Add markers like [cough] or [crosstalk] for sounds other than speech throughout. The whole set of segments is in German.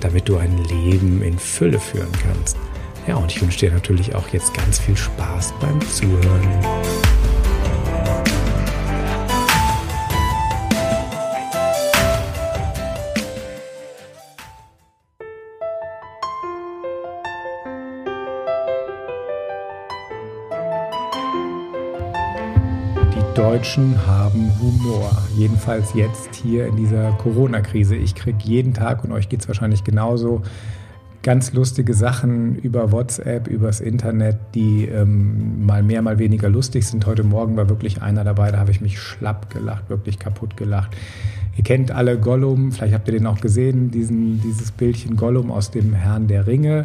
damit du ein Leben in Fülle führen kannst. Ja, und ich wünsche dir natürlich auch jetzt ganz viel Spaß beim Zuhören. Deutschen haben Humor. Jedenfalls jetzt hier in dieser Corona-Krise. Ich kriege jeden Tag, und euch geht es wahrscheinlich genauso, ganz lustige Sachen über WhatsApp, übers Internet, die ähm, mal mehr, mal weniger lustig sind. Heute Morgen war wirklich einer dabei, da habe ich mich schlapp gelacht, wirklich kaputt gelacht. Ihr kennt alle Gollum, vielleicht habt ihr den auch gesehen, diesen, dieses Bildchen Gollum aus dem Herrn der Ringe.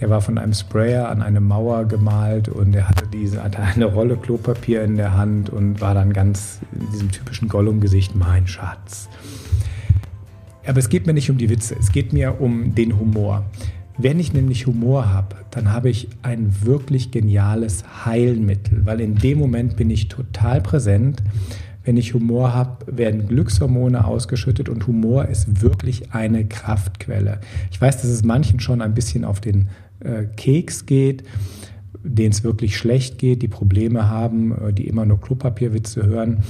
Der war von einem Sprayer an eine Mauer gemalt und er hatte, diese, hatte eine Rolle Klopapier in der Hand und war dann ganz in diesem typischen Gollum-Gesicht, mein Schatz. Aber es geht mir nicht um die Witze, es geht mir um den Humor. Wenn ich nämlich Humor habe, dann habe ich ein wirklich geniales Heilmittel, weil in dem Moment bin ich total präsent. Wenn ich Humor habe, werden Glückshormone ausgeschüttet und Humor ist wirklich eine Kraftquelle. Ich weiß, dass es manchen schon ein bisschen auf den äh, Keks geht, denen es wirklich schlecht geht, die Probleme haben, äh, die immer nur Klopapierwitze hören.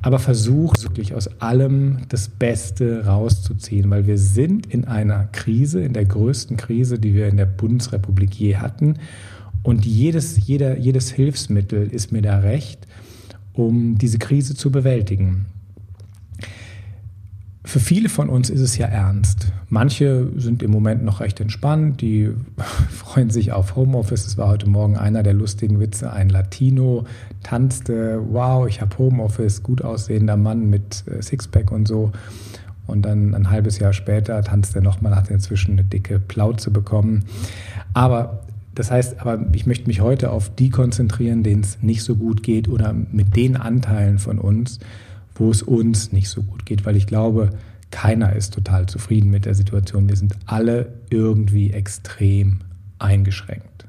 Aber versuch wirklich aus allem das Beste rauszuziehen, weil wir sind in einer Krise, in der größten Krise, die wir in der Bundesrepublik je hatten. Und jedes, jeder, jedes Hilfsmittel ist mir da recht, um diese Krise zu bewältigen. Für viele von uns ist es ja ernst. Manche sind im Moment noch recht entspannt, die [laughs] freuen sich auf Homeoffice. Es war heute Morgen einer der lustigen Witze. Ein Latino tanzte, wow, ich habe Homeoffice, gut aussehender Mann mit äh, Sixpack und so. Und dann ein halbes Jahr später tanzt er nochmal, hat inzwischen eine dicke Plauze bekommen. Aber das heißt, aber ich möchte mich heute auf die konzentrieren, denen es nicht so gut geht oder mit den Anteilen von uns, wo es uns nicht so gut geht, weil ich glaube, keiner ist total zufrieden mit der Situation. Wir sind alle irgendwie extrem eingeschränkt.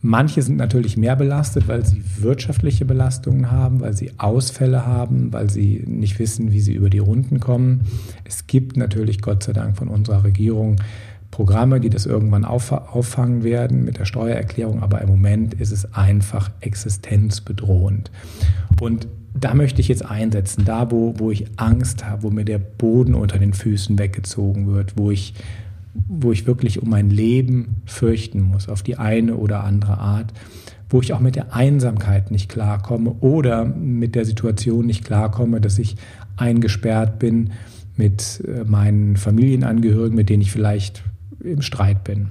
Manche sind natürlich mehr belastet, weil sie wirtschaftliche Belastungen haben, weil sie Ausfälle haben, weil sie nicht wissen, wie sie über die Runden kommen. Es gibt natürlich, Gott sei Dank, von unserer Regierung Programme, die das irgendwann auffangen werden mit der Steuererklärung, aber im Moment ist es einfach existenzbedrohend. Und da möchte ich jetzt einsetzen, da wo, wo ich Angst habe, wo mir der Boden unter den Füßen weggezogen wird, wo ich, wo ich wirklich um mein Leben fürchten muss, auf die eine oder andere Art, wo ich auch mit der Einsamkeit nicht klarkomme oder mit der Situation nicht klarkomme, dass ich eingesperrt bin mit äh, meinen Familienangehörigen, mit denen ich vielleicht im Streit bin.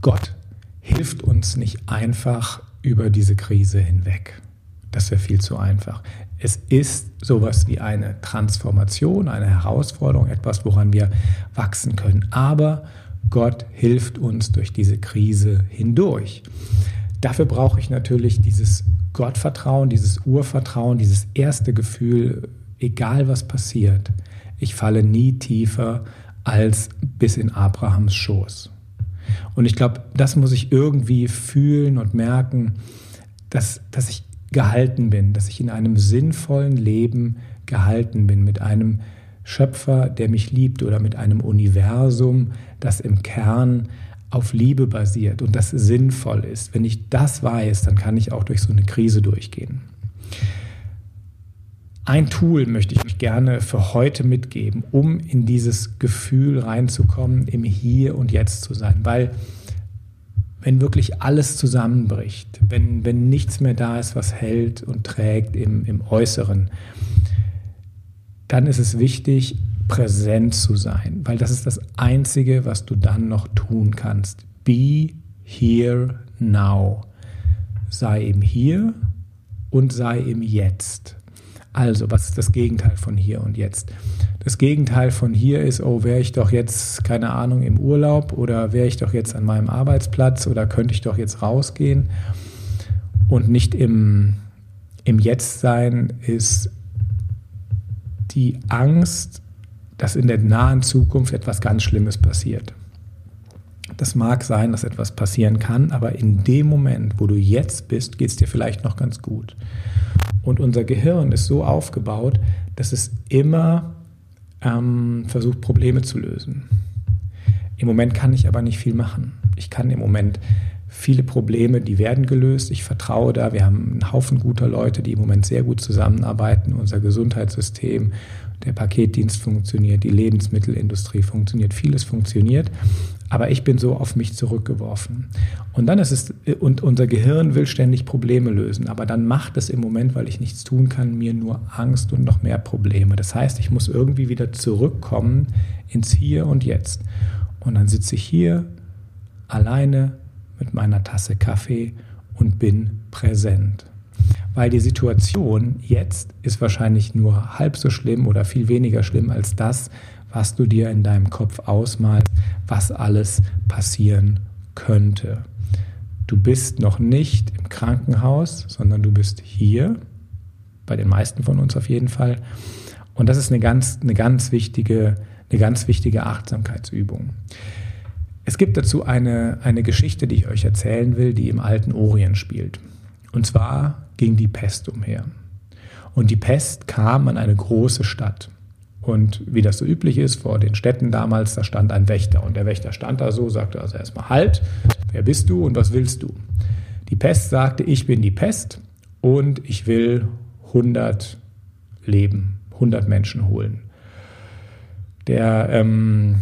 Gott hilft uns nicht einfach über diese Krise hinweg. Das wäre viel zu einfach. Es ist sowas wie eine Transformation, eine Herausforderung, etwas, woran wir wachsen können. Aber Gott hilft uns durch diese Krise hindurch. Dafür brauche ich natürlich dieses Gottvertrauen, dieses Urvertrauen, dieses erste Gefühl, egal was passiert, ich falle nie tiefer als bis in Abrahams Schoß. Und ich glaube, das muss ich irgendwie fühlen und merken, dass, dass ich gehalten bin, dass ich in einem sinnvollen Leben gehalten bin, mit einem Schöpfer, der mich liebt oder mit einem Universum, das im Kern auf Liebe basiert und das sinnvoll ist. Wenn ich das weiß, dann kann ich auch durch so eine Krise durchgehen. Ein Tool möchte ich euch gerne für heute mitgeben, um in dieses Gefühl reinzukommen, im Hier und Jetzt zu sein, weil wenn wirklich alles zusammenbricht, wenn, wenn nichts mehr da ist, was hält und trägt im, im Äußeren, dann ist es wichtig, präsent zu sein, weil das ist das Einzige, was du dann noch tun kannst. Be here now. Sei im Hier und sei im Jetzt. Also, was ist das Gegenteil von hier und jetzt? Das Gegenteil von hier ist, oh, wäre ich doch jetzt, keine Ahnung, im Urlaub oder wäre ich doch jetzt an meinem Arbeitsplatz oder könnte ich doch jetzt rausgehen und nicht im, im Jetzt sein, ist die Angst, dass in der nahen Zukunft etwas ganz Schlimmes passiert. Das mag sein, dass etwas passieren kann, aber in dem Moment, wo du jetzt bist, geht es dir vielleicht noch ganz gut. Und unser Gehirn ist so aufgebaut, dass es immer ähm, versucht, Probleme zu lösen. Im Moment kann ich aber nicht viel machen. Ich kann im Moment viele Probleme, die werden gelöst. Ich vertraue da. Wir haben einen Haufen guter Leute, die im Moment sehr gut zusammenarbeiten. Unser Gesundheitssystem, der Paketdienst funktioniert, die Lebensmittelindustrie funktioniert, vieles funktioniert aber ich bin so auf mich zurückgeworfen. Und dann ist es, und unser Gehirn will ständig Probleme lösen, aber dann macht es im Moment, weil ich nichts tun kann, mir nur Angst und noch mehr Probleme. Das heißt, ich muss irgendwie wieder zurückkommen ins Hier und Jetzt. Und dann sitze ich hier alleine mit meiner Tasse Kaffee und bin präsent. Weil die Situation jetzt ist wahrscheinlich nur halb so schlimm oder viel weniger schlimm als das, was du dir in deinem Kopf ausmalst, was alles passieren könnte. Du bist noch nicht im Krankenhaus, sondern du bist hier, bei den meisten von uns auf jeden Fall. Und das ist eine ganz, eine ganz, wichtige, eine ganz wichtige Achtsamkeitsübung. Es gibt dazu eine, eine Geschichte, die ich euch erzählen will, die im alten Orient spielt. Und zwar ging die Pest umher. Und die Pest kam an eine große Stadt. Und wie das so üblich ist, vor den Städten damals, da stand ein Wächter. Und der Wächter stand da so, sagte also erstmal, halt, wer bist du und was willst du? Die Pest sagte, ich bin die Pest und ich will 100 Leben, 100 Menschen holen. Der, ähm,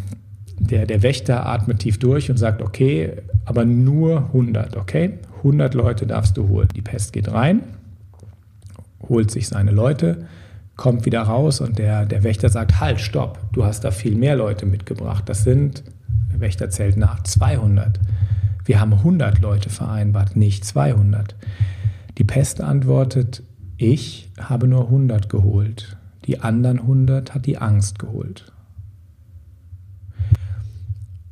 der, der Wächter atmet tief durch und sagt, okay, aber nur 100, okay? 100 Leute darfst du holen. Die Pest geht rein, holt sich seine Leute, kommt wieder raus und der, der Wächter sagt, halt, stopp, du hast da viel mehr Leute mitgebracht. Das sind, der Wächter zählt nach, 200. Wir haben 100 Leute vereinbart, nicht 200. Die Pest antwortet, ich habe nur 100 geholt. Die anderen 100 hat die Angst geholt.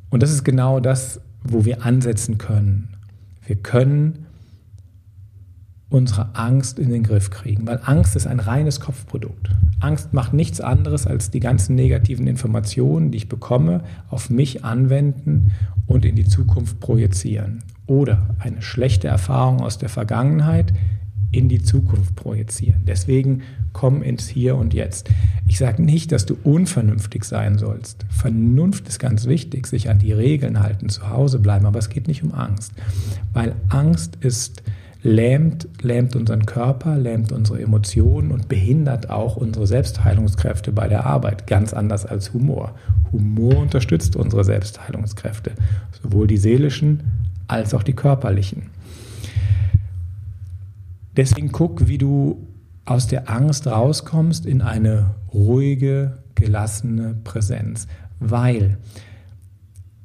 Und das ist genau das, wo wir ansetzen können. Wir können unsere Angst in den Griff kriegen, weil Angst ist ein reines Kopfprodukt. Angst macht nichts anderes als die ganzen negativen Informationen, die ich bekomme, auf mich anwenden und in die Zukunft projizieren. Oder eine schlechte Erfahrung aus der Vergangenheit in die Zukunft projizieren. Deswegen komm ins Hier und Jetzt. Ich sage nicht, dass du unvernünftig sein sollst. Vernunft ist ganz wichtig, sich an die Regeln halten, zu Hause bleiben, aber es geht nicht um Angst, weil Angst ist lähmt, lähmt unseren Körper, lähmt unsere Emotionen und behindert auch unsere Selbstheilungskräfte bei der Arbeit, ganz anders als Humor. Humor unterstützt unsere Selbstheilungskräfte, sowohl die seelischen als auch die körperlichen. Deswegen guck, wie du aus der Angst rauskommst in eine ruhige, gelassene Präsenz, weil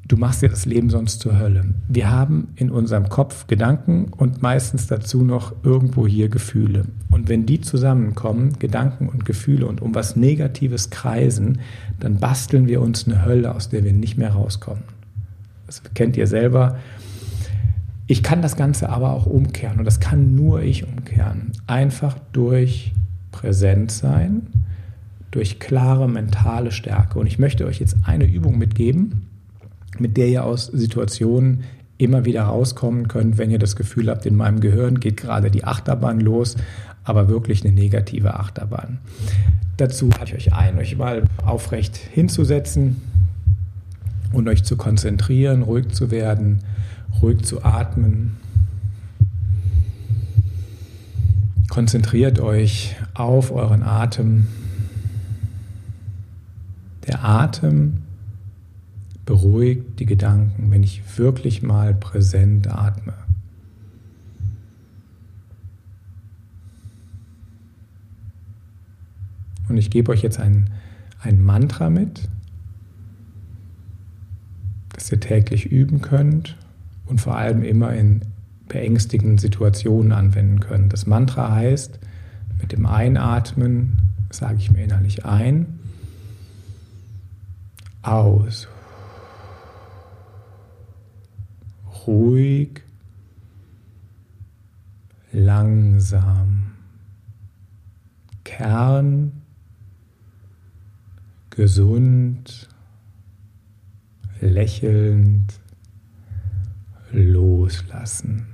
du machst dir das Leben sonst zur Hölle. Wir haben in unserem Kopf Gedanken und meistens dazu noch irgendwo hier Gefühle. Und wenn die zusammenkommen, Gedanken und Gefühle und um was Negatives kreisen, dann basteln wir uns eine Hölle, aus der wir nicht mehr rauskommen. Das kennt ihr selber. Ich kann das Ganze aber auch umkehren und das kann nur ich umkehren. Einfach durch präsent sein, durch klare mentale Stärke. Und ich möchte euch jetzt eine Übung mitgeben, mit der ihr aus Situationen immer wieder rauskommen könnt, wenn ihr das Gefühl habt, in meinem Gehirn geht gerade die Achterbahn los, aber wirklich eine negative Achterbahn. Dazu lade ich euch ein, euch mal aufrecht hinzusetzen und euch zu konzentrieren, ruhig zu werden, ruhig zu atmen. Konzentriert euch auf euren Atem. Der Atem beruhigt die Gedanken, wenn ich wirklich mal präsent atme. Und ich gebe euch jetzt ein, ein Mantra mit, das ihr täglich üben könnt und vor allem immer in beängstigenden Situationen anwenden könnt. Das Mantra heißt, Mit dem Einatmen sage ich mir innerlich ein, aus. Ruhig, langsam. Kern, gesund, lächelnd, loslassen.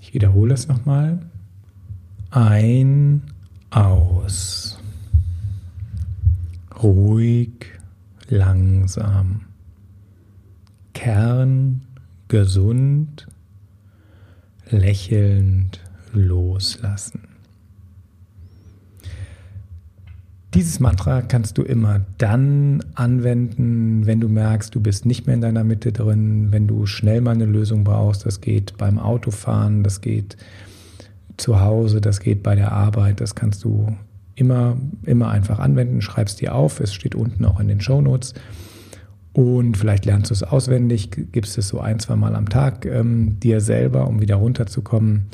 Ich wiederhole es nochmal. Ein, aus. Ruhig, langsam. Kern, gesund, lächelnd loslassen. Dieses Mantra kannst du immer dann anwenden, wenn du merkst, du bist nicht mehr in deiner Mitte drin, wenn du schnell mal eine Lösung brauchst. Das geht beim Autofahren, das geht zu Hause, das geht bei der Arbeit. Das kannst du immer, immer einfach anwenden. Schreibst dir auf. Es steht unten auch in den Show Notes. Und vielleicht lernst du es auswendig, gibst es so ein, zwei Mal am Tag ähm, dir selber, um wieder runterzukommen.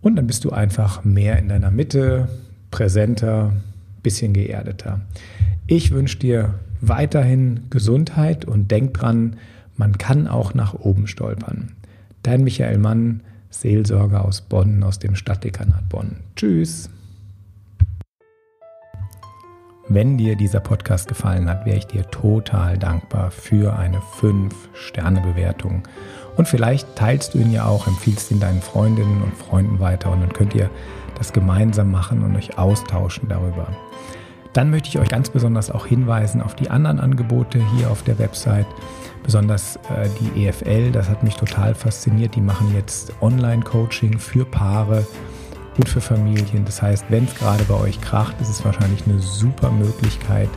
Und dann bist du einfach mehr in deiner Mitte, präsenter, bisschen geerdeter. Ich wünsche dir weiterhin Gesundheit und denk dran, man kann auch nach oben stolpern. Dein Michael Mann, Seelsorger aus Bonn, aus dem Stadtdekanat Bonn. Tschüss. Wenn dir dieser Podcast gefallen hat, wäre ich dir total dankbar für eine 5-Sterne-Bewertung. Und vielleicht teilst du ihn ja auch, empfiehlst ihn deinen Freundinnen und Freunden weiter und dann könnt ihr das gemeinsam machen und euch austauschen darüber. Dann möchte ich euch ganz besonders auch hinweisen auf die anderen Angebote hier auf der Website, besonders äh, die EFL, das hat mich total fasziniert. Die machen jetzt Online-Coaching für Paare und für Familien. Das heißt, wenn es gerade bei euch kracht, ist es wahrscheinlich eine super Möglichkeit,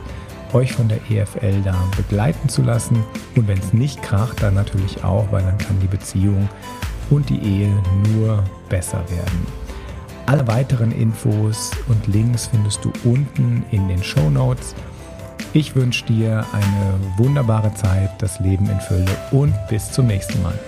euch von der EFL da begleiten zu lassen. Und wenn es nicht kracht, dann natürlich auch, weil dann kann die Beziehung und die Ehe nur besser werden. Alle weiteren Infos und Links findest du unten in den Show Notes. Ich wünsche dir eine wunderbare Zeit, das Leben in Fülle und bis zum nächsten Mal.